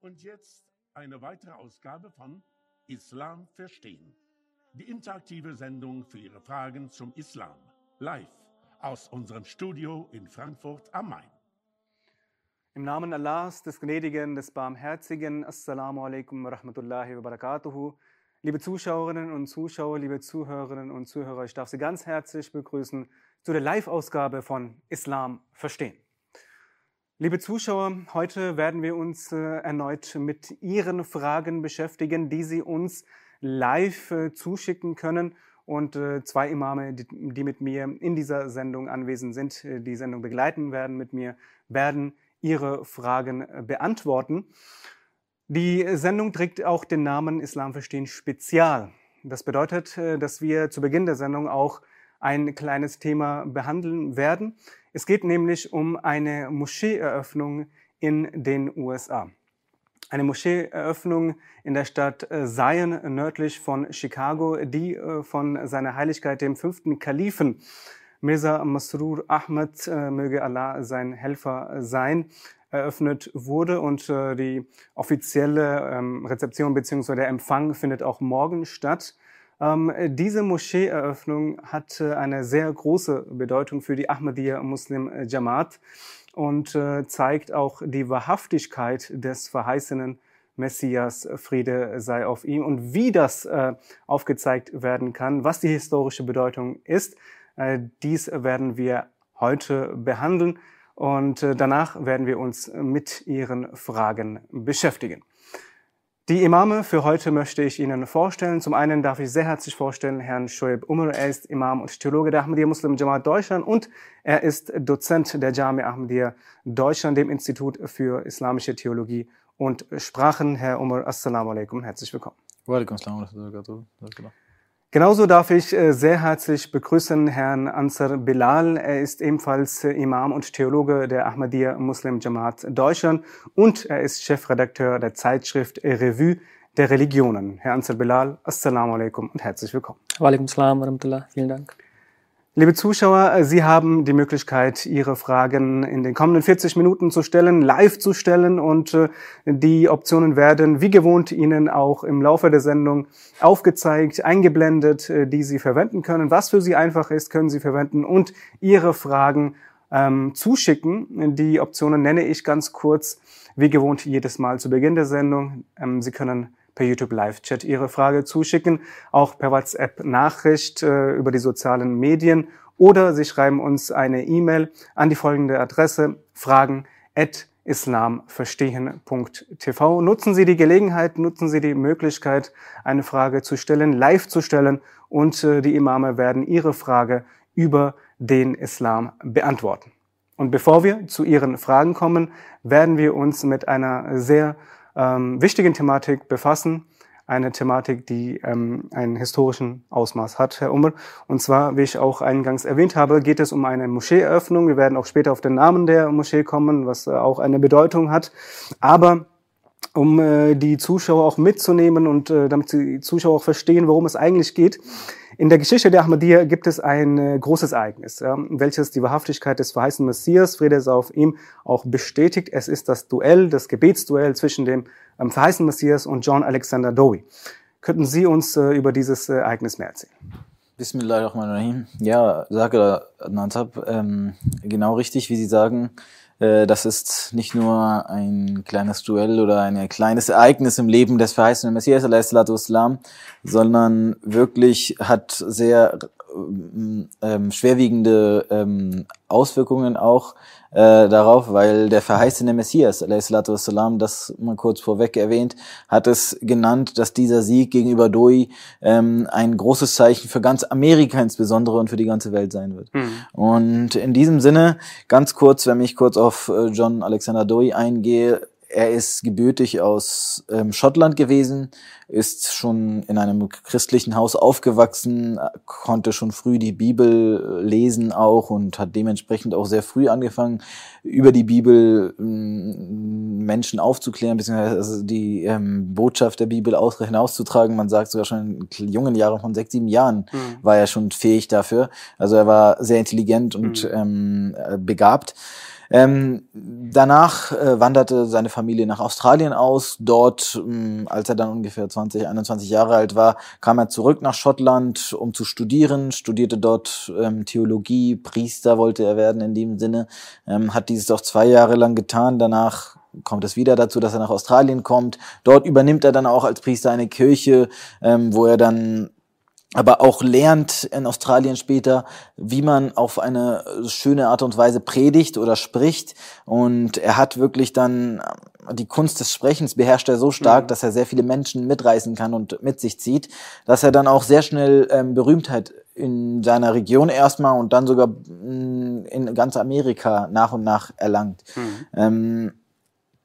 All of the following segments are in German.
Und jetzt eine weitere Ausgabe von Islam verstehen. Die interaktive Sendung für Ihre Fragen zum Islam. Live aus unserem Studio in Frankfurt am Main. Im Namen Allahs, des Gnädigen, des Barmherzigen, Assalamu alaikum wa rahmatullahi wa barakatuhu. Liebe Zuschauerinnen und Zuschauer, liebe Zuhörerinnen und Zuhörer, ich darf Sie ganz herzlich begrüßen zu der Live-Ausgabe von Islam verstehen. Liebe Zuschauer, heute werden wir uns äh, erneut mit Ihren Fragen beschäftigen, die Sie uns live äh, zuschicken können. Und äh, zwei Imame, die, mit mir in dieser Sendung anwesend sind, die Sendung begleiten werden mit mir, werden Ihre Fragen beantworten. Die Sendung trägt auch den Namen Islam verstehen Spezial. Das bedeutet, dass wir zu Beginn der Sendung auch ein kleines Thema behandeln werden. Es geht nämlich um eine Moscheeeröffnung in den USA. Eine Moscheeeröffnung in der Stadt äh, Zion nördlich von Chicago, die äh, von seiner Heiligkeit dem fünften Kalifen Mirza Masrur Ahmad, äh, möge Allah sein Helfer sein, eröffnet wurde und die offizielle ähm, Rezeption bzw. der Empfang findet auch morgen statt. Ähm, diese Moscheeeröffnung hat eine sehr große Bedeutung für die Ahmadiyya Muslim Jamaat und äh, zeigt auch die Wahrhaftigkeit des verheißenen Messias, Friede sei auf ihm und wie das äh, aufgezeigt werden kann, was die historische Bedeutung ist. Äh, dies werden wir heute behandeln und äh, danach werden wir uns mit Ihren Fragen beschäftigen. Die Imame für heute möchte ich Ihnen vorstellen. Zum einen darf ich sehr herzlich vorstellen Herrn Shoaib Umar. Er ist Imam und Theologe der Ahmadiyya Muslim Jamaat Deutschland und er ist Dozent der Jami Ahmadiyya Deutschland, dem Institut für Islamische Theologie und Sprachen. Herr Umar, Assalamu alaikum, herzlich willkommen. Wa alaikum assalam wa Genauso darf ich äh, sehr herzlich begrüßen Herrn Ansar Bilal. Er ist ebenfalls äh, Imam und Theologe der Ahmadiyya Muslim Jamaat Deutschland und er ist Chefredakteur der Zeitschrift Revue der Religionen. Herr Ansar Bilal, Assalamu alaikum und herzlich willkommen. Wa alaikum wa rahmatullah. Vielen Dank. Liebe Zuschauer, äh, Sie haben die Möglichkeit, Ihre Fragen in den kommenden 40 Minuten zu stellen, live zu stellen und äh, die Optionen werden wie gewohnt Ihnen auch im Laufe der Sendung aufgezeigt, eingeblendet, äh, die Sie verwenden können. Was für Sie einfach ist, können Sie verwenden und Ihre Fragen ähm, zuschicken. Die Optionen nenne ich ganz kurz, wie gewohnt jedes Mal zu Beginn der Sendung. Ähm, Sie können per YouTube Live-Chat Ihre Frage zuschicken, auch per WhatsApp-Nachricht äh, über die sozialen Medien oder Sie schreiben uns eine E-Mail an die folgende Adresse fragen at islamverstehen.tv. Nutzen Sie die Gelegenheit, nutzen Sie die Möglichkeit, eine Frage zu stellen, live zu stellen und äh, die Imame werden Ihre Frage über den Islam beantworten. Und bevor wir zu Ihren Fragen kommen, werden wir uns mit einer sehr ähm, wichtigen Thematik befassen. Eine Thematik, die ähm, einen historischen Ausmaß hat, Herr Ummer. Und zwar, wie ich auch eingangs erwähnt habe, geht es um eine Moscheeeröffnung. Wir werden auch später auf den Namen der Moschee kommen, was äh, auch eine Bedeutung hat. Aber um äh, die Zuschauer auch mitzunehmen und äh, damit die Zuschauer auch verstehen, worum es eigentlich geht, in der Geschichte der Ahmadiyya gibt es ein äh, großes Ereignis, ja, welches die Wahrhaftigkeit des verheißenen Messias, Friede sei auf ihm, auch bestätigt. Es ist das Duell, das Gebetsduell zwischen dem ähm, verheißenen Messias und John Alexander Dowie. Könnten Sie uns äh, über dieses äh, Ereignis mehr erzählen? Bismillahirrahmanirrahim. Ja, sage Nansab, ähm, genau richtig, wie Sie sagen. Äh, das ist nicht nur ein kleines Duell oder ein kleines Ereignis im Leben des verheißenen Messias, sondern wirklich hat sehr ähm, schwerwiegende ähm, Auswirkungen auch äh, darauf, weil der verheißene Messias, wassalam, das mal kurz vorweg erwähnt, hat es genannt, dass dieser Sieg gegenüber Doi ähm, ein großes Zeichen für ganz Amerika insbesondere und für die ganze Welt sein wird. Mhm. Und in diesem Sinne, ganz kurz, wenn ich kurz auf äh, John Alexander Doi eingehe, er ist gebürtig aus ähm, Schottland gewesen, ist schon in einem christlichen Haus aufgewachsen, konnte schon früh die Bibel lesen auch und hat dementsprechend auch sehr früh angefangen, über die Bibel ähm, Menschen aufzuklären, beziehungsweise also die ähm, Botschaft der Bibel aus, hinauszutragen. Man sagt sogar schon in jungen Jahren von sechs, sieben Jahren mhm. war er schon fähig dafür. Also er war sehr intelligent und mhm. begabt. Ähm, danach äh, wanderte seine Familie nach Australien aus. Dort, mh, ähm, als er dann ungefähr 20, 21 Jahre alt war, kam er zurück nach Schottland, um zu studieren, studierte dort ähm, Theologie, Priester wollte er werden in dem Sinne, ähm, hat dieses auch zwei Jahre lang getan. Danach kommt es wieder dazu, dass er nach Australien kommt. Dort übernimmt er dann auch als Priester eine Kirche, ähm, wo er dann aber auch lernt in Australien später, wie man auf eine schöne Art und Weise predigt oder spricht. Und er hat wirklich dann die Kunst des Sprechens beherrscht er so stark, mhm. dass er sehr viele Menschen mitreißen kann und mit sich zieht, dass er dann auch sehr schnell ähm, Berühmtheit in seiner Region erstmal und dann sogar mm, in ganz Amerika nach und nach erlangt. Mhm. Ähm,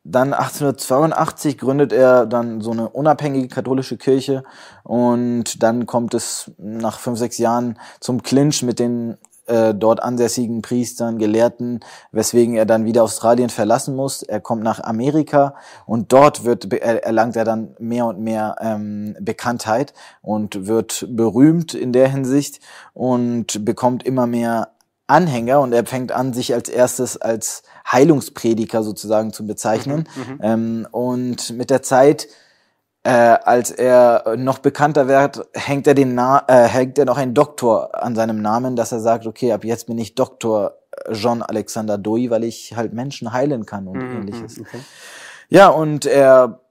dann 1882 gründet er dann so eine unabhängige katholische Kirche und dann kommt es nach fünf, sechs Jahren zum Clinch mit den äh, dort ansässigen Priestern, Gelehrten, weswegen er dann wieder Australien verlassen muss. Er kommt nach Amerika und dort wird erlangt er dann mehr und mehr ähm, Bekanntheit und wird berühmt in der Hinsicht und bekommt immer mehr Anhänger und er fängt an, sich als erstes als Heilungsprediger sozusagen zu bezeichnen. Mhm, mhm, ähm, und mit der Zeit, äh, als er noch bekannter wird, hängt er, den Na äh, hängt er noch ein Doktor an seinem Namen, dass er sagt, okay, ab jetzt bin ich Doktor Jean Alexander Doi, weil ich halt Menschen heilen kann und mhm, ähnliches. Okay. Ja, und er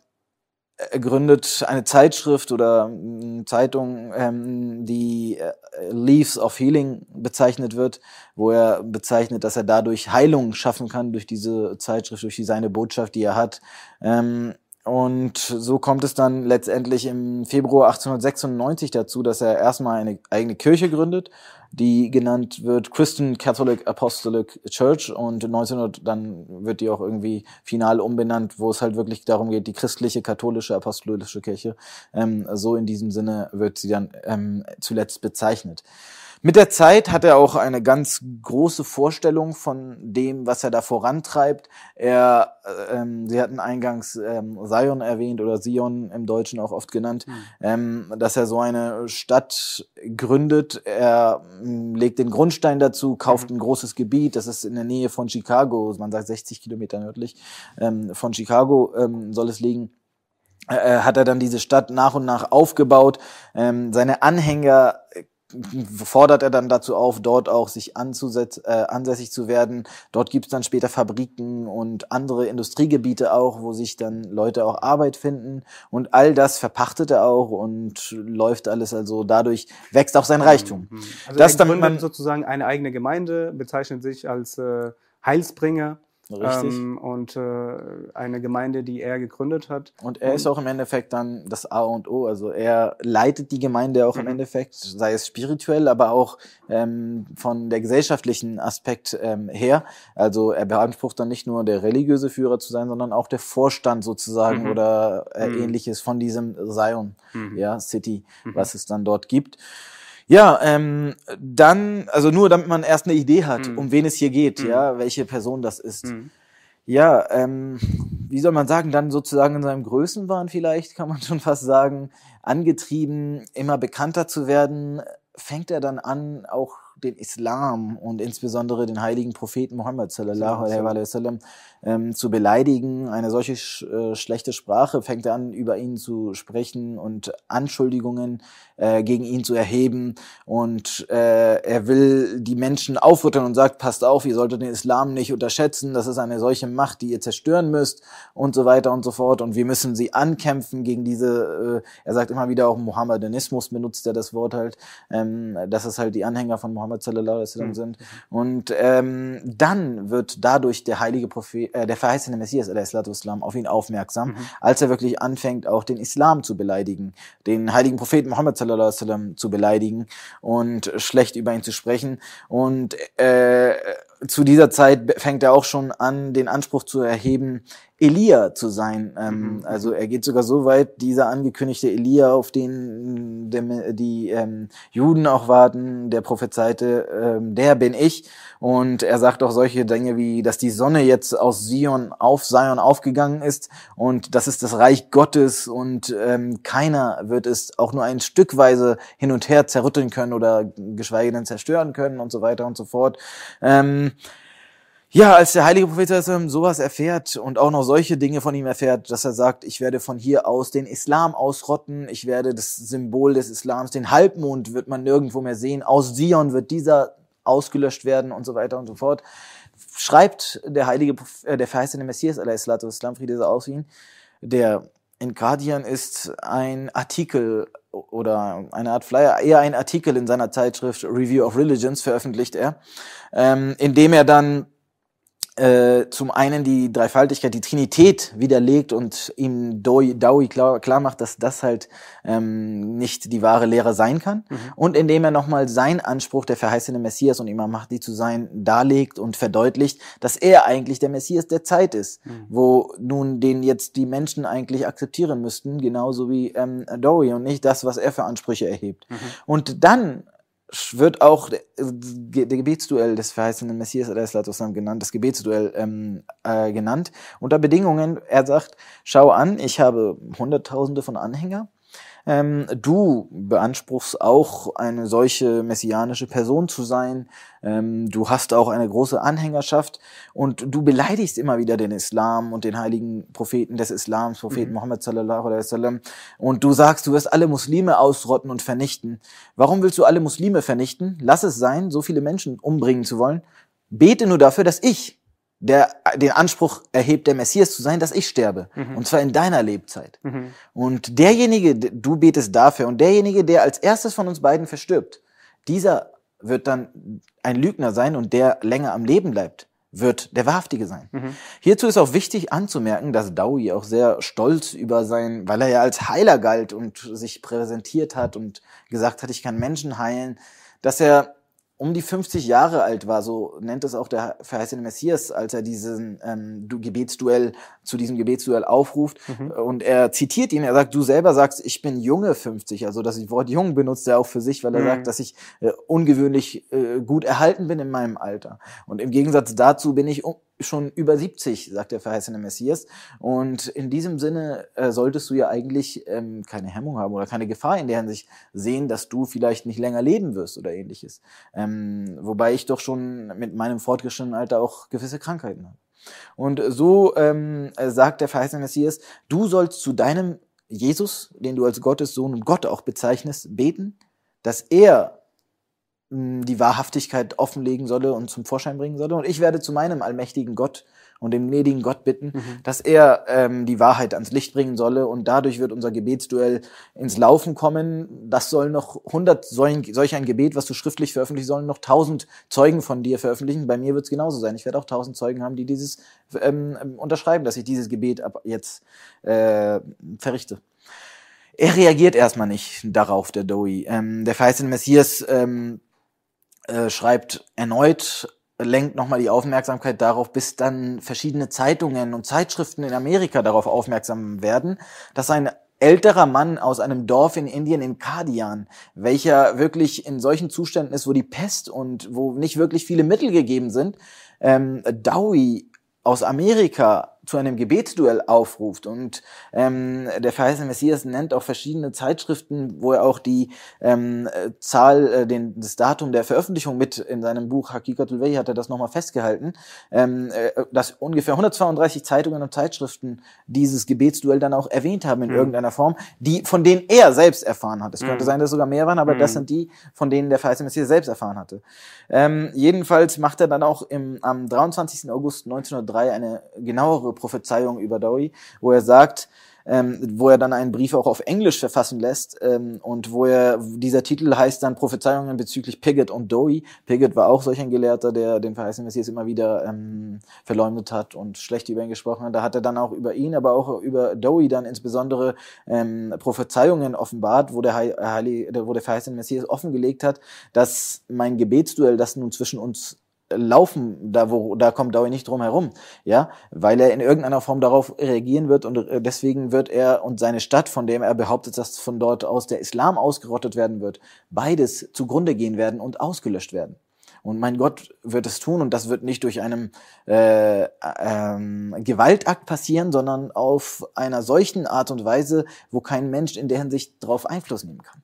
er gründet eine Zeitschrift oder eine Zeitung, ähm, die äh, Leaves of Healing bezeichnet wird, wo er bezeichnet, dass er dadurch Heilung schaffen kann durch diese Zeitschrift, durch seine Botschaft, die er hat. Ähm, und so kommt es dann letztendlich im Februar 1896 dazu, dass er erstmal eine eigene Kirche gründet, die genannt wird Christian Catholic Apostolic Church und 1900 dann wird die auch irgendwie final umbenannt, wo es halt wirklich darum geht, die christliche katholische apostolische Kirche. Ähm, so in diesem Sinne wird sie dann ähm, zuletzt bezeichnet. Mit der Zeit hat er auch eine ganz große Vorstellung von dem, was er da vorantreibt. Er, äh, ähm, Sie hatten eingangs ähm, Zion erwähnt oder Sion im Deutschen auch oft genannt, mhm. ähm, dass er so eine Stadt gründet. Er ähm, legt den Grundstein dazu, kauft mhm. ein großes Gebiet. Das ist in der Nähe von Chicago, man sagt 60 Kilometer nördlich ähm, von Chicago ähm, soll es liegen äh, hat er dann diese Stadt nach und nach aufgebaut. Ähm, seine Anhänger fordert er dann dazu auf, dort auch sich anzusetz, äh, ansässig zu werden. Dort gibt es dann später Fabriken und andere Industriegebiete auch, wo sich dann Leute auch Arbeit finden. Und all das verpachtet er auch und läuft alles. Also dadurch wächst auch sein mhm. Reichtum. Also das er gründet sozusagen eine eigene Gemeinde, bezeichnet sich als äh, Heilsbringer. Ähm, und äh, eine Gemeinde, die er gegründet hat. Und er ist auch im Endeffekt dann das A und O. Also er leitet die Gemeinde auch mhm. im Endeffekt, sei es spirituell, aber auch ähm, von der gesellschaftlichen Aspekt ähm, her. Also er beansprucht dann nicht nur der religiöse Führer zu sein, sondern auch der Vorstand sozusagen mhm. oder äh, mhm. ähnliches von diesem Zion mhm. ja, City, mhm. was es dann dort gibt. Ja, ähm, dann, also nur damit man erst eine Idee hat, mhm. um wen es hier geht, mhm. ja, welche Person das ist. Mhm. Ja, ähm, wie soll man sagen, dann sozusagen in seinem Größenwahn vielleicht, kann man schon fast sagen, angetrieben, immer bekannter zu werden, fängt er dann an, auch den Islam und insbesondere den heiligen Propheten Muhammad sallallahu alaihi wasallam ähm, zu beleidigen. Eine solche sch äh, schlechte Sprache fängt er an, über ihn zu sprechen und Anschuldigungen äh, gegen ihn zu erheben. Und äh, er will die Menschen aufrütteln und sagt, passt auf, ihr solltet den Islam nicht unterschätzen, das ist eine solche Macht, die ihr zerstören müsst und so weiter und so fort. Und wir müssen sie ankämpfen gegen diese, äh, er sagt immer wieder auch Mohammedanismus, benutzt er das Wort halt, ähm, dass es halt die Anhänger von Mohammed sallallahu alaihi wasallam mhm. sind. Und ähm, dann wird dadurch der heilige Prophet, äh, der verheißene Messias Islam auf ihn aufmerksam, mhm. als er wirklich anfängt, auch den Islam zu beleidigen, den heiligen Propheten Muhammad sallallahu alaihi wasallam zu beleidigen und schlecht über ihn zu sprechen. Und äh, zu dieser Zeit fängt er auch schon an, den Anspruch zu erheben, Elia zu sein. Ähm, mhm. Also er geht sogar so weit, dieser angekündigte Elia, auf den die, die ähm, Juden auch warten, der prophezeite, ähm, der bin ich. Und er sagt auch solche Dinge wie, dass die Sonne jetzt aus Sion auf Zion aufgegangen ist und das ist das Reich Gottes und ähm, keiner wird es auch nur ein Stückweise hin und her zerrütteln können oder geschweige denn zerstören können und so weiter und so fort. Ähm, Ja, als der heilige Prophet sowas erfährt und auch noch solche Dinge von ihm erfährt, dass er sagt, ich werde von hier aus den Islam ausrotten, ich werde das Symbol des Islams, den Halbmond wird man nirgendwo mehr sehen, aus Sion wird dieser ausgelöscht werden und so weiter und so fort, schreibt der heilige, äh, der verheißene Messias, Islam, Friede sei aus ihn, der in Guardian ist ein Artikel oder eine Art Flyer, eher ein Artikel in seiner Zeitschrift Review of Religions veröffentlicht er, ähm, in dem er dann äh, zum einen die Dreifaltigkeit, die Trinität widerlegt und ihm Dawi klar, klar macht, dass das halt ähm, nicht die wahre Lehre sein kann. Mhm. Und indem er nochmal seinen Anspruch, der verheißene Messias und Imam Mahdi zu sein, darlegt und verdeutlicht, dass er eigentlich der Messias der Zeit ist, mhm. wo nun den jetzt die Menschen eigentlich akzeptieren müssten, genauso wie ähm, Dawi und nicht das, was er für Ansprüche erhebt. Mhm. Und dann wird auch der, der Gebetsduell des verheißenen Messias genannt, das Gebetsduell ähm, äh, genannt, unter Bedingungen, er sagt, schau an, ich habe Hunderttausende von Anhänger, ähm, du beanspruchst auch eine solche messianische Person zu sein. Ähm, du hast auch eine große Anhängerschaft und du beleidigst immer wieder den Islam und den heiligen Propheten des Islams, Propheten mhm. Muhammad sallallahu alaihi wasallam. Und du sagst, du wirst alle Muslime ausrotten und vernichten. Warum willst du alle Muslime vernichten? Lass es sein, so viele Menschen umbringen zu wollen. Bete nur dafür, dass ich der den Anspruch erhebt, der Messias zu sein, dass ich sterbe. Mhm. Und zwar in deiner Lebzeit. Mhm. Und derjenige, du betest dafür, und derjenige, der als erstes von uns beiden verstirbt, dieser wird dann ein Lügner sein und der länger am Leben bleibt, wird der Wahrhaftige sein. Mhm. Hierzu ist auch wichtig anzumerken, dass Dawi auch sehr stolz über sein, weil er ja als Heiler galt und sich präsentiert hat und gesagt hat, ich kann Menschen heilen, dass er um die 50 Jahre alt war, so nennt es auch der verheißene Messias, als er diesen ähm, Gebetsduell zu diesem Gebetsduell aufruft. Mhm. Und er zitiert ihn, er sagt, du selber sagst, ich bin junge 50, also das Wort jung benutzt er auch für sich, weil er mhm. sagt, dass ich äh, ungewöhnlich äh, gut erhalten bin in meinem Alter. Und im Gegensatz dazu bin ich schon über 70, sagt der verheißene Messias. Und in diesem Sinne äh, solltest du ja eigentlich ähm, keine Hemmung haben oder keine Gefahr in der Hinsicht sehen, dass du vielleicht nicht länger leben wirst oder ähnliches. Ähm, wobei ich doch schon mit meinem fortgeschrittenen Alter auch gewisse Krankheiten habe. Und so ähm, sagt der verheißene Messias, du sollst zu deinem Jesus, den du als Gottes Sohn und Gott auch bezeichnest, beten, dass er die Wahrhaftigkeit offenlegen solle und zum Vorschein bringen solle. Und ich werde zu meinem allmächtigen Gott und dem gnädigen Gott bitten, mhm. dass er ähm, die Wahrheit ans Licht bringen solle und dadurch wird unser Gebetsduell ins Laufen kommen. Das soll noch 100 solch ein Gebet, was du schriftlich veröffentlichen sollen, noch 1000 Zeugen von dir veröffentlichen. Bei mir wird es genauso sein. Ich werde auch 1000 Zeugen haben, die dieses ähm, unterschreiben, dass ich dieses Gebet ab jetzt äh, verrichte. Er reagiert erstmal nicht darauf, der Dowie. Ähm, der verheißene Messias ähm, äh, schreibt erneut, lenkt nochmal die Aufmerksamkeit darauf, bis dann verschiedene Zeitungen und Zeitschriften in Amerika darauf aufmerksam werden, dass ein älterer Mann aus einem Dorf in Indien in Kadian, welcher wirklich in solchen Zuständen ist, wo die Pest und wo nicht wirklich viele Mittel gegeben sind, ähm, Dowie aus Amerika zu einem Gebetsduell aufruft. Und ähm, der verheißene Messias nennt auch verschiedene Zeitschriften, wo er auch die ähm, Zahl, äh, den, das Datum der Veröffentlichung mit in seinem Buch Hakikatul Wei hat er das nochmal festgehalten, ähm, äh, dass ungefähr 132 Zeitungen und Zeitschriften dieses Gebetsduell dann auch erwähnt haben in mhm. irgendeiner Form, die von denen er selbst erfahren hat. Es mhm. könnte sein, dass es sogar mehr waren, aber mhm. das sind die, von denen der verheißene Messias selbst erfahren hatte. Ähm, jedenfalls macht er dann auch im, am 23. August 1903 eine genauere Prophezeiung über Dowie, wo er sagt, ähm, wo er dann einen Brief auch auf Englisch verfassen lässt ähm, und wo er, dieser Titel heißt dann Prophezeiungen bezüglich Piggott und Dowie. Piggott war auch solch ein Gelehrter, der den verheißenen Messias immer wieder ähm, verleumdet hat und schlecht über ihn gesprochen hat. Da hat er dann auch über ihn, aber auch über Dowie dann insbesondere ähm, Prophezeiungen offenbart, wo der, Heilige, wo der verheißene Messias offengelegt hat, dass mein Gebetsduell, das nun zwischen uns laufen, da wo da kommt Dawi nicht drum herum, ja, weil er in irgendeiner Form darauf reagieren wird und äh, deswegen wird er und seine Stadt, von dem er behauptet, dass von dort aus der Islam ausgerottet werden wird, beides zugrunde gehen werden und ausgelöscht werden. Und mein Gott wird es tun und das wird nicht durch einen äh, ähm, Gewaltakt passieren, sondern auf einer solchen Art und Weise, wo kein Mensch in der Hinsicht darauf Einfluss nehmen kann.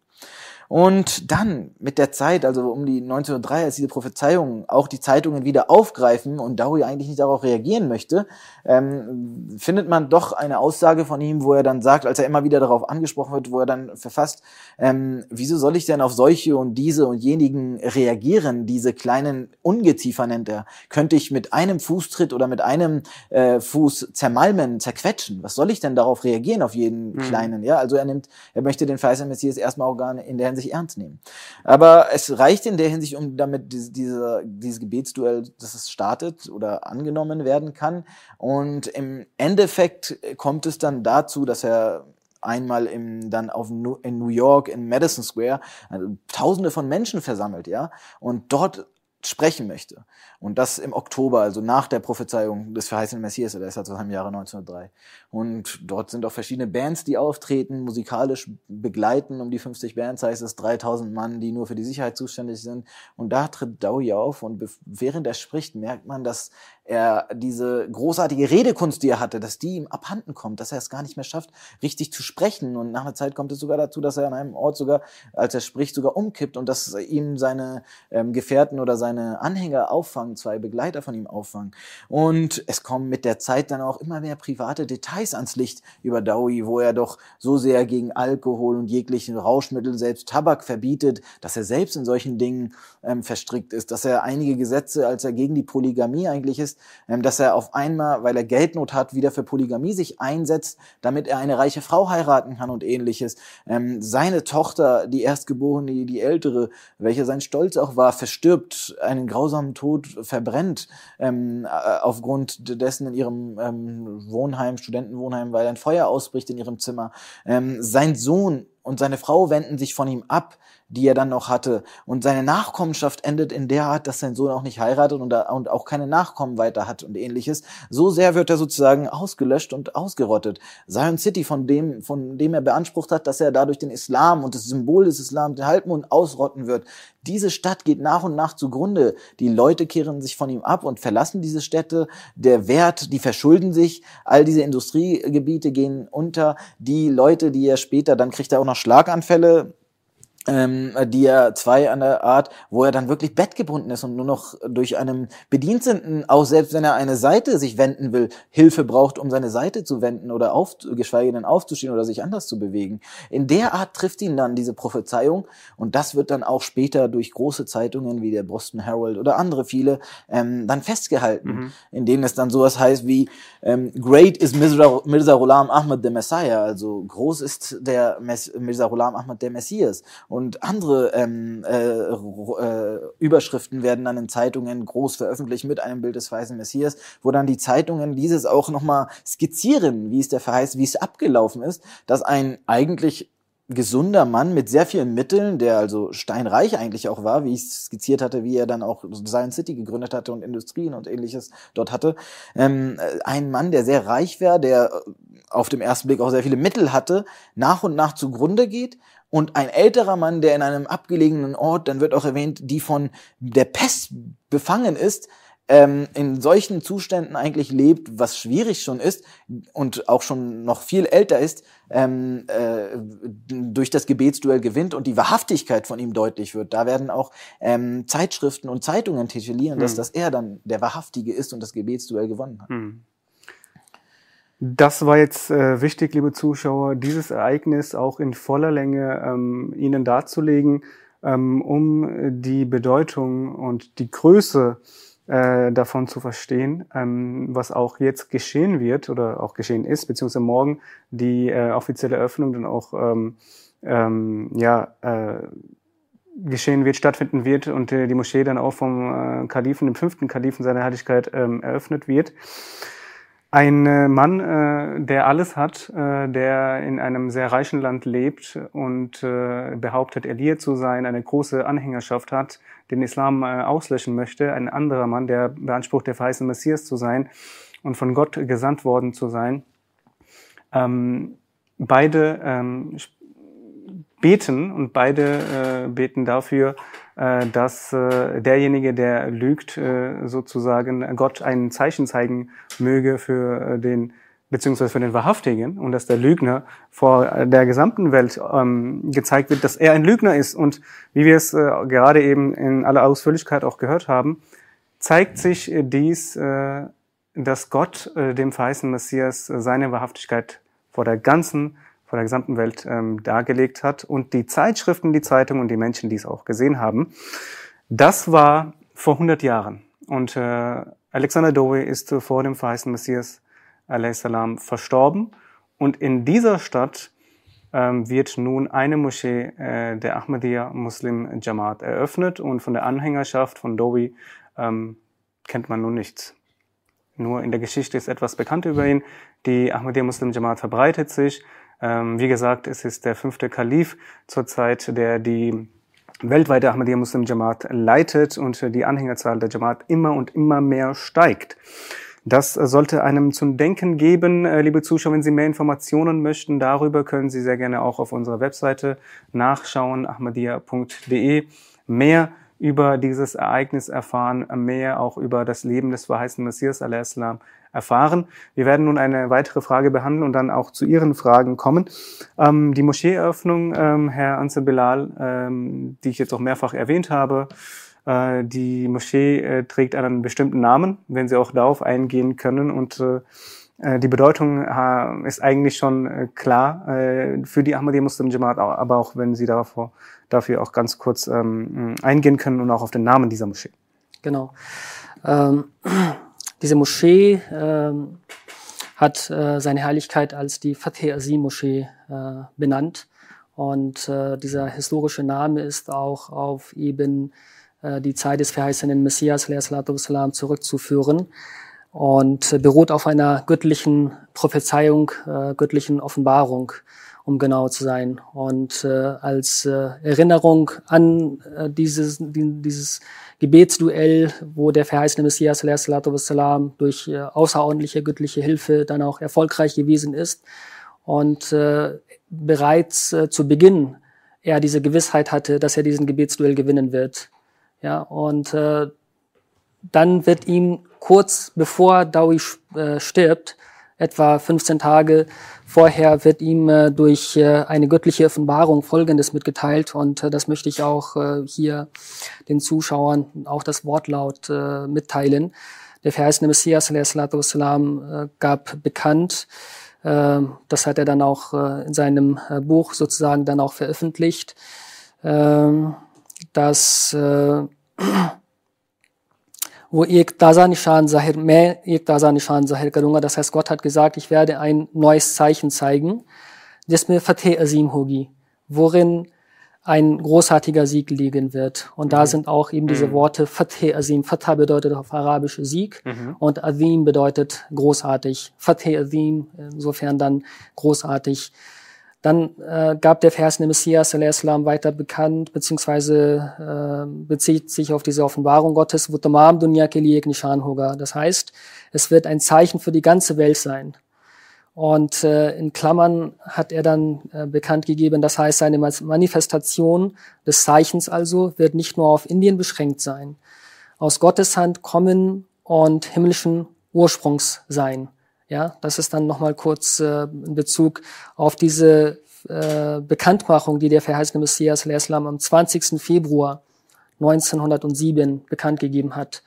Und dann mit der Zeit, also um die 1903, als diese Prophezeiungen auch die Zeitungen wieder aufgreifen und Dowie eigentlich nicht darauf reagieren möchte, ähm, findet man doch eine Aussage von ihm, wo er dann sagt, als er immer wieder darauf angesprochen wird, wo er dann verfasst, ähm, wieso soll ich denn auf solche und diese und jenigen reagieren, diese kleinen Ungeziefer nennt er, könnte ich mit einem Fußtritt oder mit einem äh, Fuß zermalmen, zerquetschen, was soll ich denn darauf reagieren, auf jeden mhm. kleinen, ja, also er nimmt, er möchte den verheißenen Messias erstmal auch gar in der Hinsicht sich ernst nehmen. Aber es reicht in der Hinsicht, um damit diese, diese, dieses Gebetsduell, dass es startet oder angenommen werden kann. Und im Endeffekt kommt es dann dazu, dass er einmal im, dann auf, in New York, in Madison Square, also Tausende von Menschen versammelt, ja, und dort sprechen möchte. Und das im Oktober, also nach der Prophezeiung des verheißenen Messias, der ist also im Jahre 1903. Und dort sind auch verschiedene Bands, die auftreten, musikalisch begleiten. Um die 50 Bands heißt es 3000 Mann, die nur für die Sicherheit zuständig sind. Und da tritt Dowie auf und während er spricht, merkt man, dass er diese großartige Redekunst, die er hatte, dass die ihm abhanden kommt, dass er es gar nicht mehr schafft, richtig zu sprechen. Und nach einer Zeit kommt es sogar dazu, dass er an einem Ort sogar, als er spricht, sogar umkippt und dass ihm seine ähm, Gefährten oder seine Anhänger auffangen, zwei Begleiter von ihm auffangen. Und es kommen mit der Zeit dann auch immer mehr private Details ans Licht über Dowie, wo er doch so sehr gegen Alkohol und jeglichen Rauschmittel, selbst Tabak verbietet, dass er selbst in solchen Dingen ähm, verstrickt ist, dass er einige Gesetze, als er gegen die Polygamie eigentlich ist, ähm, dass er auf einmal, weil er Geldnot hat, wieder für Polygamie sich einsetzt, damit er eine reiche Frau heiraten kann und ähnliches. Ähm, seine Tochter, die Erstgeborene, die ältere, welche sein Stolz auch war, verstirbt, einen grausamen Tod verbrennt, ähm, äh, aufgrund dessen in ihrem Wohnheim, Studentenwohnheim, weil ein Feuer ausbricht in ihrem Zimmer. sein Sohn und seine Frau wenden sich von ihm ab die er dann noch hatte. Und seine Nachkommenschaft endet in der Art, dass sein Sohn auch nicht heiratet und, auch keine Nachkommen weiter hat und ähnliches. So sehr wird er sozusagen ausgelöscht und ausgerottet. Zion City, von dem, von dem er beansprucht hat, dass er dadurch den Islam und das Symbol des Islam, den Halbmond ausrotten wird. Diese Stadt geht nach und nach zugrunde. Die Leute kehren sich von ihm ab und verlassen diese Städte. Der Wert, die verschulden sich. All diese Industriegebiete gehen unter. Die Leute, die er später, dann kriegt er auch noch Schlaganfälle ähm, die er zwei an der Art, wo er dann wirklich bettgebunden ist und nur noch durch einen Bediensteten, auch selbst wenn er eine Seite sich wenden will, Hilfe braucht, um seine Seite zu wenden oder auf, geschweige denn aufzustehen oder sich anders zu bewegen. In der Art trifft ihn dann diese Prophezeiung und das wird dann auch später durch große Zeitungen wie der Boston Herald oder andere viele ähm, dann festgehalten, mhm. in denen es dann sowas heißt wie ähm, Great is Mirza, Mirza Ghulam Ahmad the Messiah, also groß ist der Mes Mirza Ghulam Ahmad der Messias und andere ähm, äh, äh, Überschriften werden dann in Zeitungen groß veröffentlicht mit einem Bild des weißen Messias, wo dann die Zeitungen dieses auch nochmal skizzieren, wie es der verheißt, wie es abgelaufen ist, dass ein eigentlich gesunder Mann mit sehr vielen Mitteln, der also steinreich eigentlich auch war, wie ich es skizziert hatte, wie er dann auch Zion City gegründet hatte und Industrien und ähnliches dort hatte. Ähm, ein Mann, der sehr reich war, der auf dem ersten Blick auch sehr viele Mittel hatte, nach und nach zugrunde geht und ein älterer Mann, der in einem abgelegenen Ort, dann wird auch erwähnt, die von der Pest befangen ist, ähm, in solchen Zuständen eigentlich lebt, was schwierig schon ist und auch schon noch viel älter ist, ähm, äh, durch das Gebetsduell gewinnt und die Wahrhaftigkeit von ihm deutlich wird. Da werden auch ähm, Zeitschriften und Zeitungen titulieren, hm. dass, dass er dann der Wahrhaftige ist und das Gebetsduell gewonnen hat. Hm. Das war jetzt äh, wichtig, liebe Zuschauer, dieses Ereignis auch in voller Länge ähm, Ihnen darzulegen, ähm, um die Bedeutung und die Größe äh, davon zu verstehen, ähm, was auch jetzt geschehen wird oder auch geschehen ist, beziehungsweise morgen die äh, offizielle Öffnung dann auch ähm, ähm, ja, äh, geschehen wird, stattfinden wird und äh, die Moschee dann auch vom äh, Kalifen, dem fünften Kalifen seiner Heiligkeit ähm, eröffnet wird. Ein äh, Mann, äh, der alles hat, äh, der in einem sehr reichen Land lebt und behauptet, Elie zu sein, eine große Anhängerschaft hat, den Islam auslöschen möchte. Ein anderer Mann, der beansprucht, der verheißene Messias zu sein und von Gott gesandt worden zu sein. Ähm, beide ähm, beten und beide beten dafür, äh, dass äh, derjenige, der lügt, äh, sozusagen Gott ein Zeichen zeigen möge für den beziehungsweise für den Wahrhaftigen und dass der Lügner vor der gesamten Welt ähm, gezeigt wird, dass er ein Lügner ist. Und wie wir es äh, gerade eben in aller Ausführlichkeit auch gehört haben, zeigt sich dies, äh, dass Gott äh, dem verheißenen Messias seine Wahrhaftigkeit vor der ganzen, vor der gesamten Welt ähm, dargelegt hat und die Zeitschriften, die Zeitungen und die Menschen dies auch gesehen haben. Das war vor 100 Jahren. Und äh, Alexander Dowie ist vor dem verheißenen Messias salam verstorben. Und in dieser Stadt ähm, wird nun eine Moschee äh, der Ahmadiyya Muslim Jamaat eröffnet und von der Anhängerschaft von Dowi ähm, kennt man nun nichts. Nur in der Geschichte ist etwas bekannt über ihn. Die Ahmadiyya Muslim Jamaat verbreitet sich. Ähm, wie gesagt, es ist der fünfte Kalif zurzeit, der die weltweite Ahmadiyya Muslim Jamaat leitet und die Anhängerzahl der Jamaat immer und immer mehr steigt. Das sollte einem zum Denken geben. Äh, liebe Zuschauer, wenn Sie mehr Informationen möchten darüber, können Sie sehr gerne auch auf unserer Webseite nachschauen, ahmadiyya.de. Mehr über dieses Ereignis erfahren, mehr auch über das Leben des verheißenen Messias al-Islam erfahren. Wir werden nun eine weitere Frage behandeln und dann auch zu Ihren Fragen kommen. Ähm, die Moscheeeröffnung, ähm, Herr Ansel Bilal, ähm, die ich jetzt auch mehrfach erwähnt habe, äh, die Moschee äh, trägt einen bestimmten Namen, wenn Sie auch darauf eingehen können. Und äh, die Bedeutung ist eigentlich schon klar für die Ahmadiyya Muslim Jamaat, aber auch wenn Sie davor, dafür auch ganz kurz ähm, eingehen können und auch auf den Namen dieser Moschee. Genau. Ähm, diese Moschee ähm, hat äh, seine Heiligkeit als die Fateh Azim Moschee äh, benannt. Und äh, dieser historische Name ist auch auf eben äh, die Zeit des verheißenen Messias salam, zurückzuführen und beruht auf einer göttlichen Prophezeiung, äh, göttlichen Offenbarung, um genau zu sein. Und äh, als äh, Erinnerung an äh, dieses, die, dieses Gebetsduell, wo der verheißene Messias salam, durch äh, außerordentliche göttliche Hilfe dann auch erfolgreich gewesen ist und äh, bereits äh, zu Beginn er diese Gewissheit hatte, dass er diesen Gebetsduell gewinnen wird. Ja, und äh, dann wird ihm kurz bevor Dawi äh, stirbt, etwa 15 Tage vorher, wird ihm äh, durch äh, eine göttliche Offenbarung Folgendes mitgeteilt. Und äh, das möchte ich auch äh, hier den Zuschauern auch das Wortlaut äh, mitteilen. Der verheißene Messias wassalam, äh, gab bekannt, das hat er dann auch in seinem Buch sozusagen dann auch veröffentlicht, dass wo ich Taza Nishan Zahir, mehr ich Taza Nishan Zahir karunga. Das heißt, Gott hat gesagt, ich werde ein neues Zeichen zeigen, jisme Fateh Azim hogi, worin ein großartiger Sieg liegen wird. Und da mhm. sind auch eben diese mhm. Worte Fateh Azim. Fatah bedeutet auf Arabisch Sieg mhm. und Azim bedeutet großartig. Fateh Azim, insofern dann großartig dann äh, gab der Vers Messias Islam weiter bekannt, beziehungsweise äh, bezieht sich auf diese Offenbarung Gottes, Das heißt, es wird ein Zeichen für die ganze Welt sein. Und äh, in Klammern hat er dann äh, bekannt gegeben, das heißt, seine Manifestation des Zeichens also wird nicht nur auf Indien beschränkt sein. Aus Gottes Hand kommen und himmlischen Ursprungs sein. Ja, das ist dann nochmal kurz äh, in Bezug auf diese äh, Bekanntmachung, die der verheißene Messias Islam am 20. Februar 1907 bekannt gegeben hat.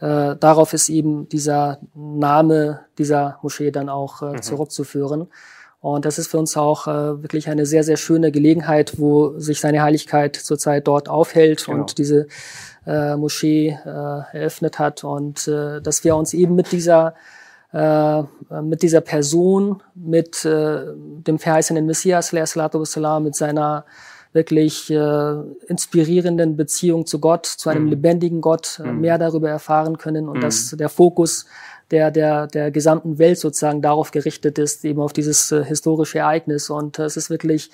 Äh, darauf ist eben dieser Name dieser Moschee dann auch äh, mhm. zurückzuführen. Und das ist für uns auch äh, wirklich eine sehr, sehr schöne Gelegenheit, wo sich seine Heiligkeit zurzeit dort aufhält genau. und diese äh, Moschee äh, eröffnet hat und äh, dass wir uns eben mit dieser äh, mit dieser Person, mit äh, dem verheißenen Messias, mit seiner wirklich äh, inspirierenden Beziehung zu Gott, zu einem mhm. lebendigen Gott, äh, mhm. mehr darüber erfahren können und mhm. dass der Fokus der, der, der gesamten Welt sozusagen darauf gerichtet ist, eben auf dieses äh, historische Ereignis. Und äh, es ist wirklich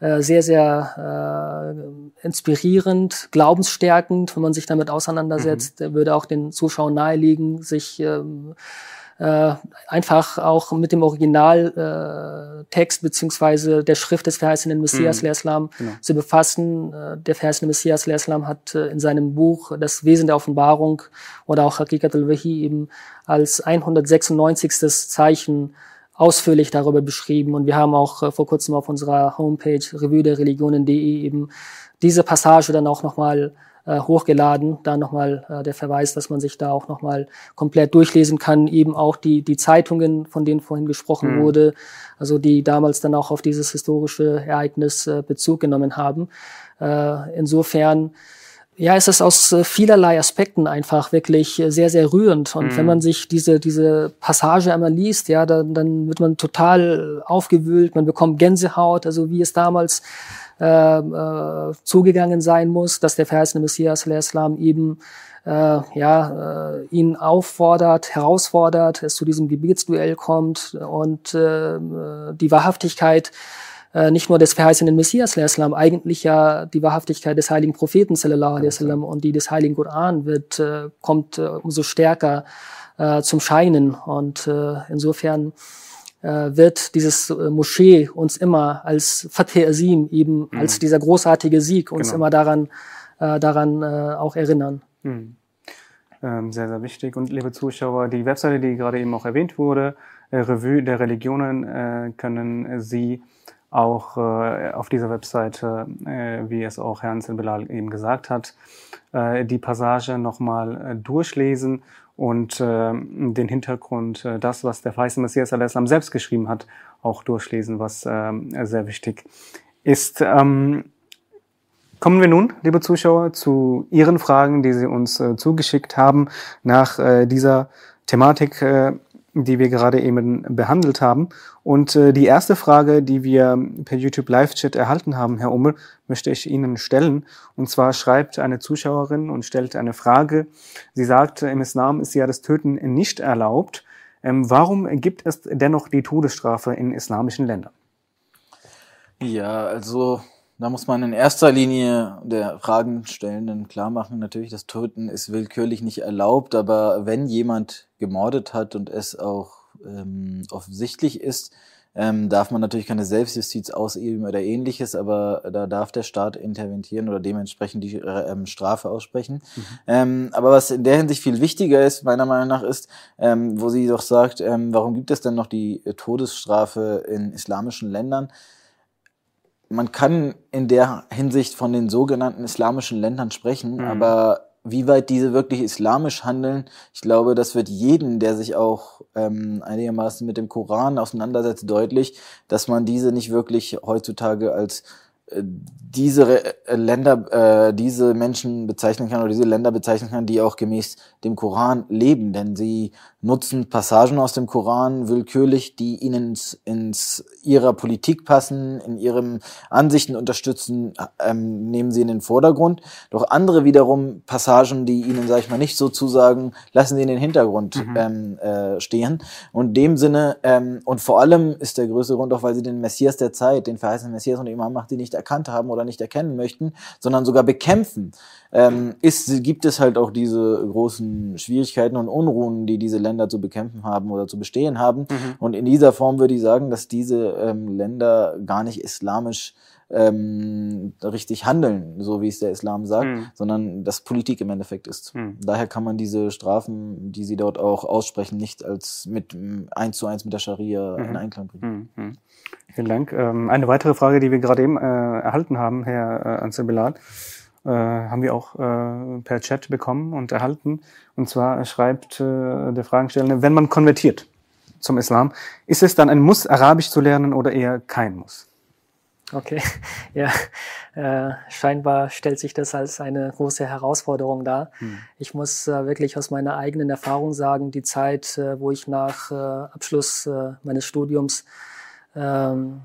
äh, sehr, sehr äh, inspirierend, glaubensstärkend, wenn man sich damit auseinandersetzt. Mhm. Würde auch den Zuschauern naheliegen, sich ähm, äh, einfach auch mit dem Originaltext äh, beziehungsweise der Schrift des verheißenen Messias mhm. Islam genau. zu befassen. Äh, der verheißene Messias Islam hat äh, in seinem Buch das Wesen der Offenbarung oder auch Hakikat al-Wahi eben als 196. Zeichen ausführlich darüber beschrieben. Und wir haben auch äh, vor kurzem auf unserer Homepage revue der Religionen.de eben diese Passage dann auch nochmal äh, hochgeladen. Da nochmal äh, der Verweis, dass man sich da auch nochmal komplett durchlesen kann. Eben auch die, die Zeitungen, von denen vorhin gesprochen mhm. wurde, also die damals dann auch auf dieses historische Ereignis äh, Bezug genommen haben. Äh, insofern ja, es ist aus äh, vielerlei Aspekten einfach wirklich äh, sehr, sehr rührend. Und mhm. wenn man sich diese, diese Passage einmal liest, ja, dann, dann wird man total aufgewühlt, man bekommt Gänsehaut, also wie es damals äh, äh, zugegangen sein muss, dass der verheißene Messias Islam eben äh, ja, äh, ihn auffordert, herausfordert, es zu diesem Gebetsduell kommt und äh, die Wahrhaftigkeit äh, nicht nur des verheißenen Messias, Islam, eigentlich ja die Wahrhaftigkeit des heiligen Propheten wasallam und die des heiligen Koran wird, äh, kommt äh, umso stärker äh, zum Scheinen. Und äh, insofern wird dieses äh, Moschee uns immer als Fatih Azim, eben mhm. als dieser großartige Sieg, uns genau. immer daran, äh, daran äh, auch erinnern. Mhm. Ähm, sehr, sehr wichtig. Und liebe Zuschauer, die Webseite, die gerade eben auch erwähnt wurde, äh, Revue der Religionen, äh, können Sie auch äh, auf dieser Webseite, äh, wie es auch Herrn Bilal eben gesagt hat, äh, die Passage nochmal äh, durchlesen und äh, den Hintergrund, äh, das, was der Feiste Messias al-Islam selbst geschrieben hat, auch durchlesen, was äh, sehr wichtig ist. Ähm, kommen wir nun, liebe Zuschauer, zu Ihren Fragen, die Sie uns äh, zugeschickt haben nach äh, dieser Thematik. Äh, die wir gerade eben behandelt haben. Und äh, die erste Frage, die wir per YouTube Live-Chat erhalten haben, Herr Ummel, möchte ich Ihnen stellen. Und zwar schreibt eine Zuschauerin und stellt eine Frage. Sie sagt, im Islam ist ja das Töten nicht erlaubt. Ähm, warum gibt es dennoch die Todesstrafe in islamischen Ländern? Ja, also da muss man in erster Linie der Fragenstellenden klar machen, natürlich, das Töten ist willkürlich nicht erlaubt, aber wenn jemand gemordet hat und es auch ähm, offensichtlich ist, ähm, darf man natürlich keine Selbstjustiz ausüben oder ähnliches, aber da darf der Staat interventieren oder dementsprechend die ähm, Strafe aussprechen. Mhm. Ähm, aber was in der Hinsicht viel wichtiger ist, meiner Meinung nach, ist, ähm, wo sie doch sagt, ähm, warum gibt es denn noch die Todesstrafe in islamischen Ländern? Man kann in der Hinsicht von den sogenannten islamischen Ländern sprechen, mhm. aber wie weit diese wirklich islamisch handeln, ich glaube, das wird jeden, der sich auch ähm, einigermaßen mit dem Koran auseinandersetzt, deutlich, dass man diese nicht wirklich heutzutage als äh, diese äh, Länder, äh, diese Menschen bezeichnen kann oder diese Länder bezeichnen kann, die auch gemäß dem Koran leben, denn sie nutzen Passagen aus dem Koran willkürlich, die ihnen ins, ins ihrer Politik passen, in ihren Ansichten unterstützen, ähm, nehmen sie in den Vordergrund. Doch andere wiederum Passagen, die ihnen, sage ich mal, nicht so zusagen, lassen sie in den Hintergrund mhm. ähm, äh, stehen. Und dem Sinne, ähm, und vor allem ist der größte Grund auch, weil sie den Messias der Zeit, den verheißenen Messias und Imam Mahdi nicht erkannt haben oder nicht erkennen möchten, sondern sogar bekämpfen ähm, ist, gibt es halt auch diese großen Schwierigkeiten und Unruhen, die diese Länder zu bekämpfen haben oder zu bestehen haben. Mhm. Und in dieser Form würde ich sagen, dass diese ähm, Länder gar nicht islamisch ähm, richtig handeln, so wie es der Islam sagt, mhm. sondern das Politik im Endeffekt ist. Mhm. Daher kann man diese Strafen, die sie dort auch aussprechen, nicht als mit eins zu eins mit der Scharia mhm. in Einklang bringen. Mhm. Mhm. Vielen Dank. Ähm, eine weitere Frage, die wir gerade eben äh, erhalten haben, Herr äh, Ansel Bilal äh, haben wir auch äh, per Chat bekommen und erhalten. Und zwar schreibt äh, der Fragestellende, wenn man konvertiert zum Islam, ist es dann ein Muss, Arabisch zu lernen oder eher kein Muss? Okay, ja, äh, scheinbar stellt sich das als eine große Herausforderung dar. Hm. Ich muss äh, wirklich aus meiner eigenen Erfahrung sagen, die Zeit, äh, wo ich nach äh, Abschluss äh, meines Studiums ähm,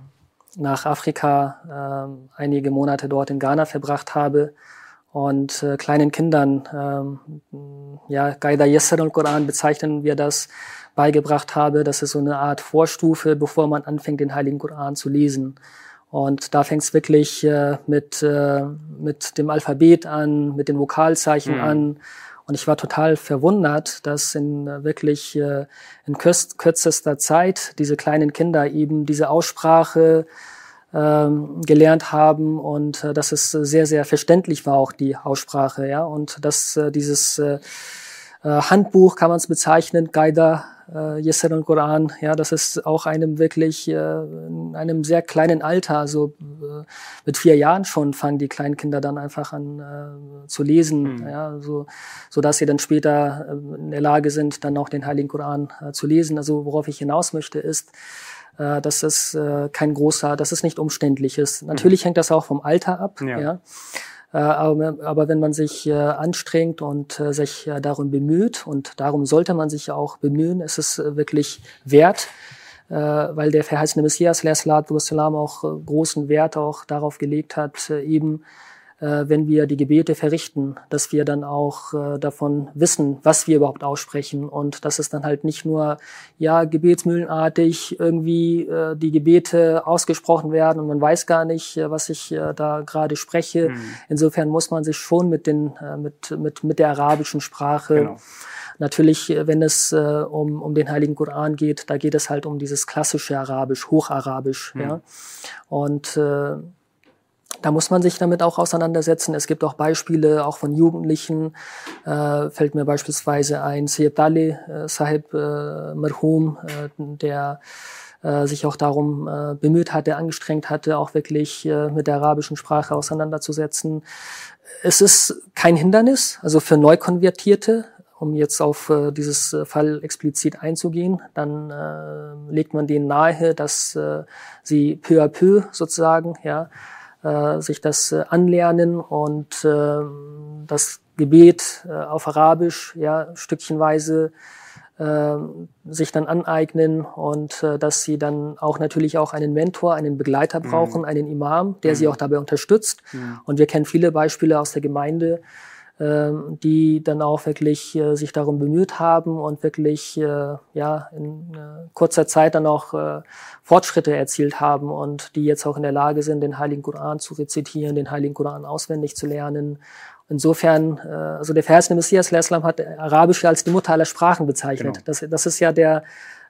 nach Afrika äh, einige Monate dort in Ghana verbracht habe und äh, kleinen Kindern, ähm, ja, Gaida Yesser al-Quran bezeichnen wir das, beigebracht habe. Das ist so eine Art Vorstufe, bevor man anfängt, den Heiligen Koran zu lesen. Und da fängt es wirklich äh, mit, äh, mit dem Alphabet an, mit den Vokalzeichen mhm. an und ich war total verwundert, dass in äh, wirklich äh, in kürzester Zeit diese kleinen Kinder eben diese Aussprache gelernt haben und äh, dass es sehr, sehr verständlich war, auch die Aussprache, ja, und dass äh, dieses äh, äh Handbuch kann man es bezeichnen, Gaida äh, Yesser und Koran, ja, das ist auch einem wirklich äh, in einem sehr kleinen Alter, also äh, mit vier Jahren schon fangen die kleinen Kinder dann einfach an äh, zu lesen, mhm. ja, so, so dass sie dann später äh, in der Lage sind, dann auch den Heiligen Koran äh, zu lesen. Also worauf ich hinaus möchte ist, äh, dass es äh, kein großer, dass es nicht umständlich ist. Natürlich mhm. hängt das auch vom Alter ab, ja. ja. Äh, aber, aber wenn man sich äh, anstrengt und äh, sich darum bemüht, und darum sollte man sich auch bemühen, ist es wirklich wert, weil der verheißene Messias, Salam, auch großen Wert auch darauf gelegt hat, eben äh, wenn wir die Gebete verrichten, dass wir dann auch äh, davon wissen, was wir überhaupt aussprechen und dass es dann halt nicht nur ja gebetsmühlenartig irgendwie äh, die Gebete ausgesprochen werden und man weiß gar nicht, äh, was ich äh, da gerade spreche. Mhm. Insofern muss man sich schon mit den äh, mit mit mit der arabischen Sprache genau. Natürlich, äh, wenn es äh, um, um den Heiligen Koran geht, da geht es halt um dieses klassische Arabisch, Hocharabisch. Mhm. Ja? Und äh, da muss man sich damit auch auseinandersetzen. Es gibt auch Beispiele, auch von Jugendlichen, äh, fällt mir beispielsweise ein Syed Ali äh, Sahib äh, Marhum, äh, der äh, sich auch darum äh, bemüht hatte, angestrengt hatte, auch wirklich äh, mit der arabischen Sprache auseinanderzusetzen. Es ist kein Hindernis, also für Neukonvertierte, um jetzt auf äh, dieses äh, Fall explizit einzugehen, dann äh, legt man denen nahe, dass äh, sie peu à peu sozusagen, ja, äh, sich das äh, anlernen und äh, das Gebet äh, auf Arabisch, ja, stückchenweise äh, sich dann aneignen und äh, dass sie dann auch natürlich auch einen Mentor, einen Begleiter mhm. brauchen, mhm. einen Imam, der mhm. sie auch dabei unterstützt. Mhm. Und wir kennen viele Beispiele aus der Gemeinde, die dann auch wirklich äh, sich darum bemüht haben und wirklich äh, ja in äh, kurzer Zeit dann auch äh, Fortschritte erzielt haben und die jetzt auch in der Lage sind, den Heiligen Koran zu rezitieren, den Heiligen Koran auswendig zu lernen. Insofern, äh, also der verheißene Messias Islam hat Arabisch als die Mutter aller Sprachen bezeichnet. Genau. Das, das ist ja der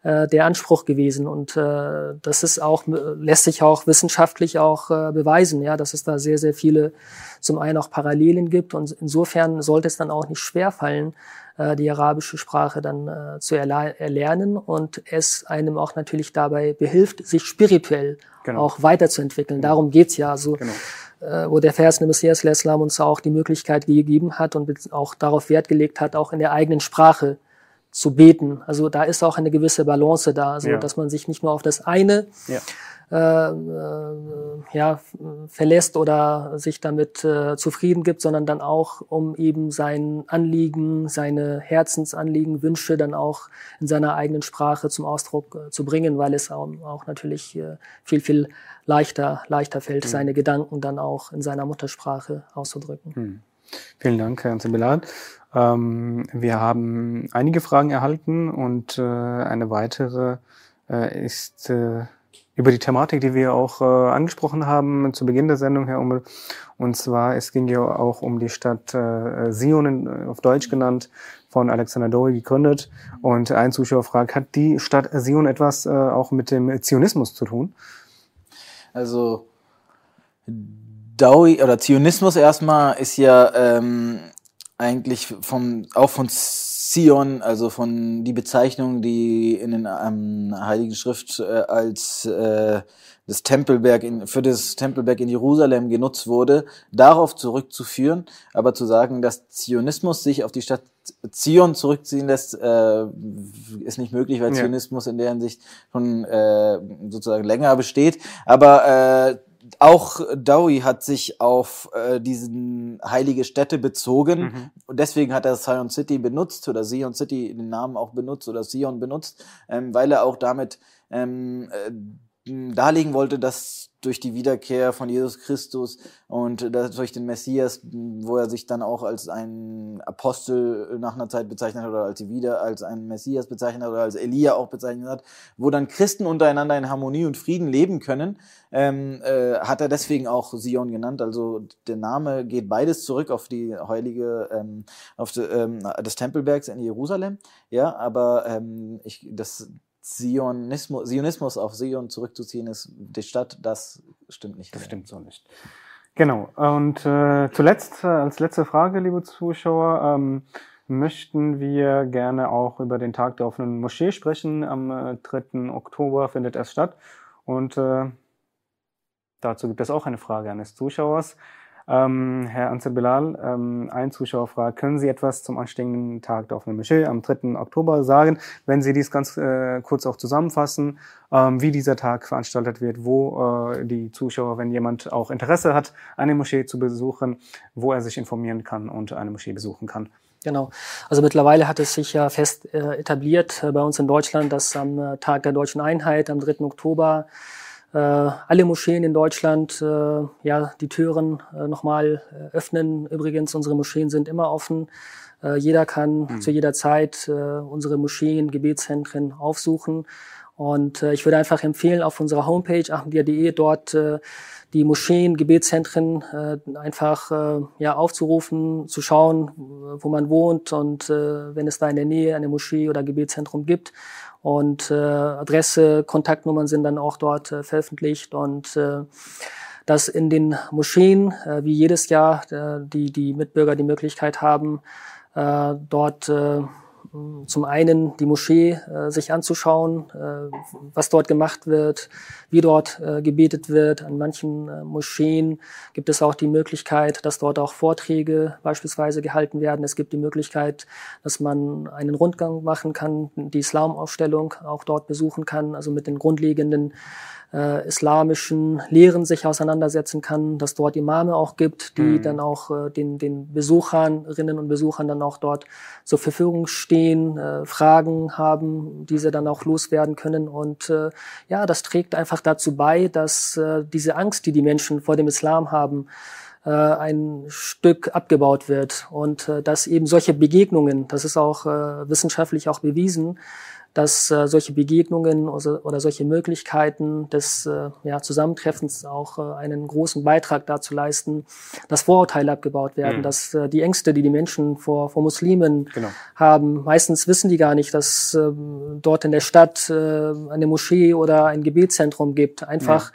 äh, der Anspruch gewesen. Und äh, das ist auch, lässt sich auch wissenschaftlich auch äh, beweisen, ja, dass es da sehr, sehr viele zum einen auch Parallelen gibt. Und insofern sollte es dann auch nicht schwerfallen, äh, die arabische Sprache dann äh, zu erler erlernen und es einem auch natürlich dabei behilft, sich spirituell genau. auch weiterzuentwickeln. Genau. Darum geht's ja. Also, genau äh, wo der Vers Messias Islam uns auch die Möglichkeit gegeben hat und auch darauf Wert gelegt hat, auch in der eigenen Sprache zu beten. Also da ist auch eine gewisse Balance da, also ja. dass man sich nicht nur auf das eine ja. Äh, äh, ja, verlässt oder sich damit äh, zufrieden gibt, sondern dann auch, um eben sein Anliegen, seine Herzensanliegen, Wünsche dann auch in seiner eigenen Sprache zum Ausdruck äh, zu bringen, weil es auch, auch natürlich äh, viel, viel leichter, leichter fällt, mhm. seine Gedanken dann auch in seiner Muttersprache auszudrücken. Mhm. Vielen Dank, Herr Zimbelad. Ähm, wir haben einige Fragen erhalten und äh, eine weitere äh, ist äh, über die Thematik, die wir auch äh, angesprochen haben zu Beginn der Sendung, Herr Ummel. Und zwar, es ging ja auch um die Stadt äh, Sion, auf Deutsch genannt, von Alexander Dowie gegründet. Und ein Zuschauer fragt, hat die Stadt Sion etwas äh, auch mit dem Zionismus zu tun? Also Dowie oder Zionismus erstmal ist ja ähm, eigentlich vom, auch von Zion, also von die Bezeichnung, die in den ähm, Heiligen Schrift äh, als äh, das Tempelberg in, für das Tempelberg in Jerusalem genutzt wurde, darauf zurückzuführen, aber zu sagen, dass Zionismus sich auf die Stadt Zion zurückziehen lässt, äh, ist nicht möglich, weil ja. Zionismus in der Hinsicht schon äh, sozusagen länger besteht. Aber äh, auch Dowie hat sich auf äh, diesen heilige Städte bezogen mhm. und deswegen hat er Zion City benutzt oder Zion City den Namen auch benutzt oder Sion benutzt, ähm, weil er auch damit ähm, äh, darlegen wollte, dass durch die Wiederkehr von Jesus Christus und durch den Messias, wo er sich dann auch als ein Apostel nach einer Zeit bezeichnet hat oder als wieder als ein Messias bezeichnet hat oder als Elia auch bezeichnet hat, wo dann Christen untereinander in Harmonie und Frieden leben können, ähm, äh, hat er deswegen auch Sion genannt. Also der Name geht beides zurück auf die heilige, ähm, auf die, ähm, des Tempelbergs in Jerusalem. Ja, aber ähm, ich, das Zionismus, Zionismus auf Sion zurückzuziehen ist, die Stadt, das stimmt nicht. Das mehr. stimmt so nicht. Genau. Und äh, zuletzt, äh, als letzte Frage, liebe Zuschauer, ähm, möchten wir gerne auch über den Tag der offenen Moschee sprechen. Am äh, 3. Oktober findet es statt. Und äh, dazu gibt es auch eine Frage eines Zuschauers. Ähm, Herr Ansel Bilal, ähm, ein Zuschauer fragt, können Sie etwas zum anstehenden Tag der offenen Moschee am 3. Oktober sagen? Wenn Sie dies ganz äh, kurz auch zusammenfassen, ähm, wie dieser Tag veranstaltet wird, wo äh, die Zuschauer, wenn jemand auch Interesse hat, eine Moschee zu besuchen, wo er sich informieren kann und eine Moschee besuchen kann. Genau. Also mittlerweile hat es sich ja fest äh, etabliert äh, bei uns in Deutschland, dass am äh, Tag der deutschen Einheit, am 3. Oktober, alle Moscheen in Deutschland äh, ja die Türen äh, nochmal äh, öffnen. Übrigens, unsere Moscheen sind immer offen. Äh, jeder kann mhm. zu jeder Zeit äh, unsere Moscheen, Gebetszentren aufsuchen. Und äh, ich würde einfach empfehlen, auf unserer Homepage ahmedia.de dort äh, die Moscheen, Gebetszentren äh, einfach äh, ja, aufzurufen, zu schauen, wo man wohnt und äh, wenn es da in der Nähe eine Moschee oder Gebetszentrum gibt. Und äh, Adresse, Kontaktnummern sind dann auch dort äh, veröffentlicht. Und äh, dass in den Moscheen, äh, wie jedes Jahr, äh, die, die Mitbürger die Möglichkeit haben, äh, dort äh, zum einen die Moschee äh, sich anzuschauen, äh, was dort gemacht wird, wie dort äh, gebetet wird. An manchen äh, Moscheen gibt es auch die Möglichkeit, dass dort auch Vorträge beispielsweise gehalten werden. Es gibt die Möglichkeit, dass man einen Rundgang machen kann, die Islamaufstellung auch dort besuchen kann, also mit den grundlegenden äh, islamischen Lehren sich auseinandersetzen kann, dass dort Imame auch gibt, die mhm. dann auch äh, den, den Besucherinnen und Besuchern dann auch dort zur Verfügung stehen, äh, Fragen haben, diese dann auch loswerden können. Und äh, ja, das trägt einfach dazu bei, dass äh, diese Angst, die die Menschen vor dem Islam haben, äh, ein Stück abgebaut wird und äh, dass eben solche Begegnungen, das ist auch äh, wissenschaftlich auch bewiesen, dass äh, solche Begegnungen oder, oder, solche Möglichkeiten des äh, ja, Zusammentreffens auch äh, einen großen Beitrag dazu leisten, dass Vorurteile abgebaut werden, mhm. dass äh, die Ängste, die die Menschen vor, vor Muslimen genau. haben, meistens wissen die gar nicht, dass äh, dort in der Stadt äh, eine Moschee oder ein Gebetszentrum gibt. Einfach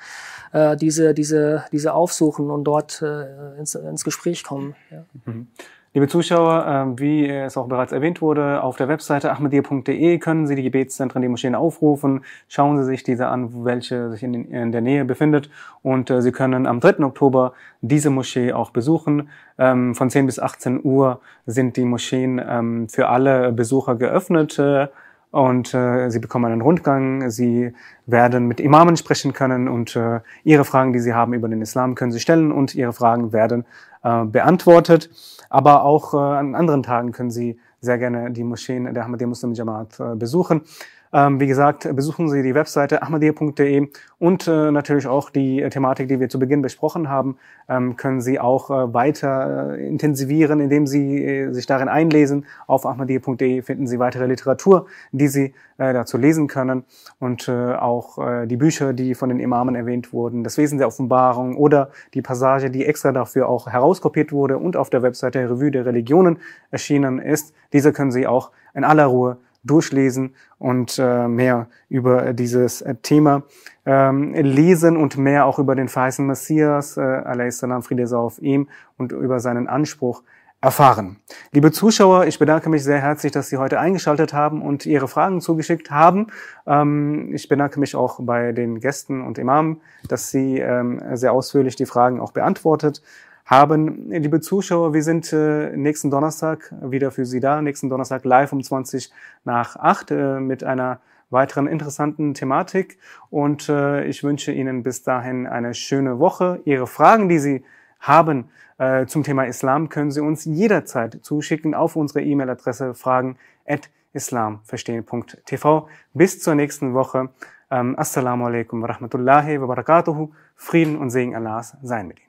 äh, diese, diese, diese aufsuchen und dort äh, ins, ins Gespräch kommen. Ja. Mhm. Liebe Zuschauer, ähm, wie es auch bereits erwähnt wurde, auf der Webseite ahmedir.de können Sie die Gebetszentren, die Moscheen aufrufen. Schauen Sie sich diese an, welche sich in, der Nähe befindet. Und äh, Sie können am 3. Oktober diese Moschee auch besuchen. Ähm, von 10 bis 18 Uhr sind die Moscheen ähm, für alle Besucher geöffnet. Äh, und äh, sie bekommen einen Rundgang, sie werden mit Imamen sprechen können und ihre Fragen, die sie haben über den Islam, können sie stellen und ihre Fragen werden äh, beantwortet. Aber auch äh, an anderen Tagen können Sie sehr gerne die Moscheen der Ahmadiyya Muslim Jamaat äh, besuchen. Ähm, wie gesagt, besuchen Sie die Webseite ahmadiyya.de und äh, natürlich auch die äh, Thematik, die wir zu Beginn besprochen haben, ähm, können Sie auch äh, weiter äh, intensivieren, indem Sie äh, sich darin einlesen. Auf ahmadiyya.de finden Sie weitere Literatur, die Sie äh, dazu lesen können und auch die Bücher, die von den Imamen erwähnt wurden, das Wesen der Offenbarung oder die Passage, die extra dafür auch herauskopiert wurde und auf der Webseite Revue der Religionen erschienen ist. Diese können Sie auch in aller Ruhe durchlesen und äh, mehr über dieses äh, Thema ähm, lesen und mehr auch über den verheißenen Messias, äh, salam, Friede sei auf ihm, und über seinen Anspruch erfahren. Liebe Zuschauer, ich bedanke mich sehr herzlich, dass Sie heute eingeschaltet haben und Ihre Fragen zugeschickt haben. Ähm, ich bedanke mich auch bei den Gästen und Imamen, dass Sie ähm, sehr ausführlich die Fragen auch beantwortet haben. Liebe Zuschauer, wir sind äh, nächsten Donnerstag wieder für Sie da. Nächsten Donnerstag live um 20 nach 8 äh, mit einer weiteren interessanten Thematik. Und äh, ich wünsche Ihnen bis dahin eine schöne Woche. Ihre Fragen, die Sie haben äh, zum Thema Islam, können Sie uns jederzeit zuschicken auf unsere E-Mail-Adresse fragen at islamverstehen.tv. Bis zur nächsten Woche. Ähm, Assalamu alaikum wa rahmatullahi wa barakatuhu. Frieden und Segen Allahs seien mit Ihnen.